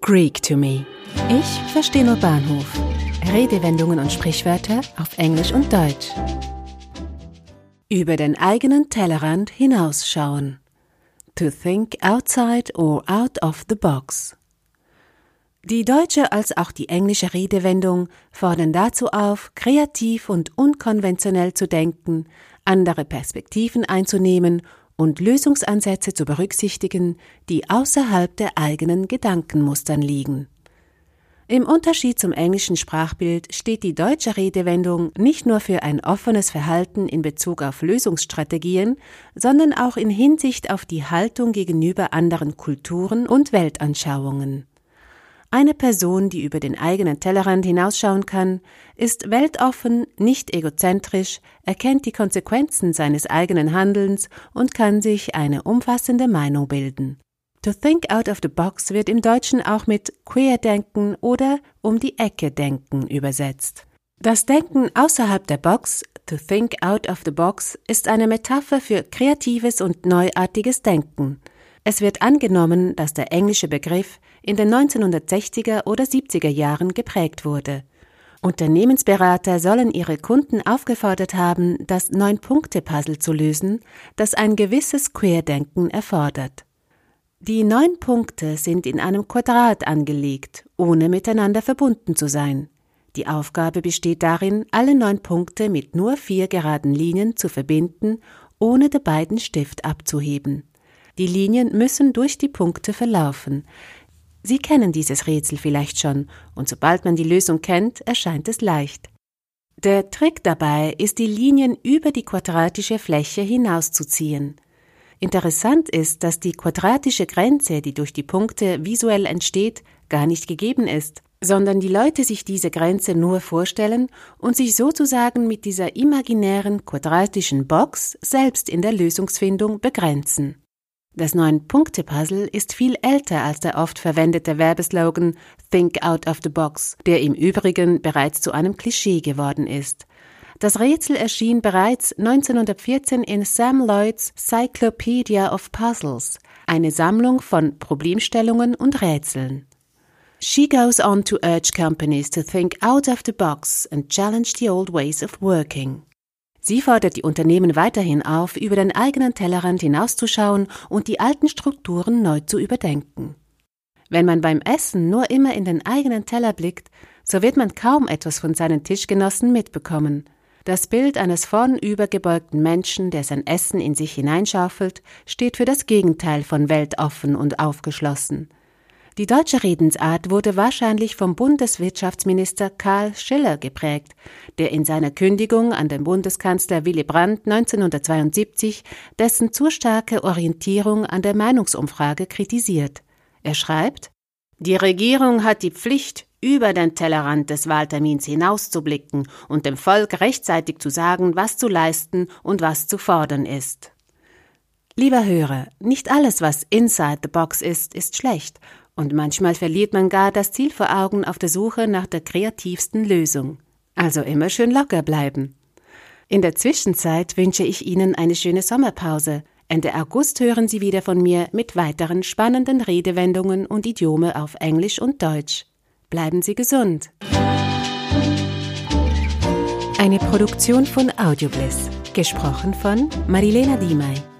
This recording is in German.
Greek to me. Ich verstehe nur Bahnhof. Redewendungen und Sprichwörter auf Englisch und Deutsch. Über den eigenen Tellerrand hinausschauen. To think outside or out of the box. Die deutsche als auch die englische Redewendung fordern dazu auf, kreativ und unkonventionell zu denken, andere Perspektiven einzunehmen und Lösungsansätze zu berücksichtigen, die außerhalb der eigenen Gedankenmustern liegen. Im Unterschied zum englischen Sprachbild steht die deutsche Redewendung nicht nur für ein offenes Verhalten in Bezug auf Lösungsstrategien, sondern auch in Hinsicht auf die Haltung gegenüber anderen Kulturen und Weltanschauungen. Eine Person, die über den eigenen Tellerrand hinausschauen kann, ist weltoffen, nicht egozentrisch, erkennt die Konsequenzen seines eigenen Handelns und kann sich eine umfassende Meinung bilden. To think out of the box wird im Deutschen auch mit Queerdenken oder um die Ecke denken übersetzt. Das Denken außerhalb der Box, to think out of the box, ist eine Metapher für kreatives und neuartiges Denken. Es wird angenommen, dass der englische Begriff in den 1960er oder 70er Jahren geprägt wurde. Unternehmensberater sollen ihre Kunden aufgefordert haben, das Neun-Punkte-Puzzle zu lösen, das ein gewisses Queerdenken erfordert. Die neun Punkte sind in einem Quadrat angelegt, ohne miteinander verbunden zu sein. Die Aufgabe besteht darin, alle neun Punkte mit nur vier geraden Linien zu verbinden, ohne den beiden Stift abzuheben. Die Linien müssen durch die Punkte verlaufen. Sie kennen dieses Rätsel vielleicht schon, und sobald man die Lösung kennt, erscheint es leicht. Der Trick dabei ist, die Linien über die quadratische Fläche hinauszuziehen. Interessant ist, dass die quadratische Grenze, die durch die Punkte visuell entsteht, gar nicht gegeben ist, sondern die Leute sich diese Grenze nur vorstellen und sich sozusagen mit dieser imaginären quadratischen Box selbst in der Lösungsfindung begrenzen. Das Neun-Punkte-Puzzle ist viel älter als der oft verwendete Werbeslogan Think out of the box, der im Übrigen bereits zu einem Klischee geworden ist. Das Rätsel erschien bereits 1914 in Sam Lloyds Cyclopedia of Puzzles, eine Sammlung von Problemstellungen und Rätseln. She goes on to urge companies to think out of the box and challenge the old ways of working. Sie fordert die Unternehmen weiterhin auf, über den eigenen Tellerrand hinauszuschauen und die alten Strukturen neu zu überdenken. Wenn man beim Essen nur immer in den eigenen Teller blickt, so wird man kaum etwas von seinen Tischgenossen mitbekommen. Das Bild eines vornübergebeugten Menschen, der sein Essen in sich hineinschaufelt, steht für das Gegenteil von weltoffen und aufgeschlossen. Die deutsche Redensart wurde wahrscheinlich vom Bundeswirtschaftsminister Karl Schiller geprägt, der in seiner Kündigung an den Bundeskanzler Willy Brandt 1972 dessen zu starke Orientierung an der Meinungsumfrage kritisiert. Er schreibt Die Regierung hat die Pflicht, über den Tellerrand des Wahltermins hinauszublicken und dem Volk rechtzeitig zu sagen, was zu leisten und was zu fordern ist. Lieber Hörer, nicht alles, was inside the box ist, ist schlecht, und manchmal verliert man gar das Ziel vor Augen auf der Suche nach der kreativsten Lösung. Also immer schön locker bleiben. In der Zwischenzeit wünsche ich Ihnen eine schöne Sommerpause. Ende August hören Sie wieder von mir mit weiteren spannenden Redewendungen und Idiome auf Englisch und Deutsch. Bleiben Sie gesund. Eine Produktion von Audiobliss. Gesprochen von Marilena Diemey.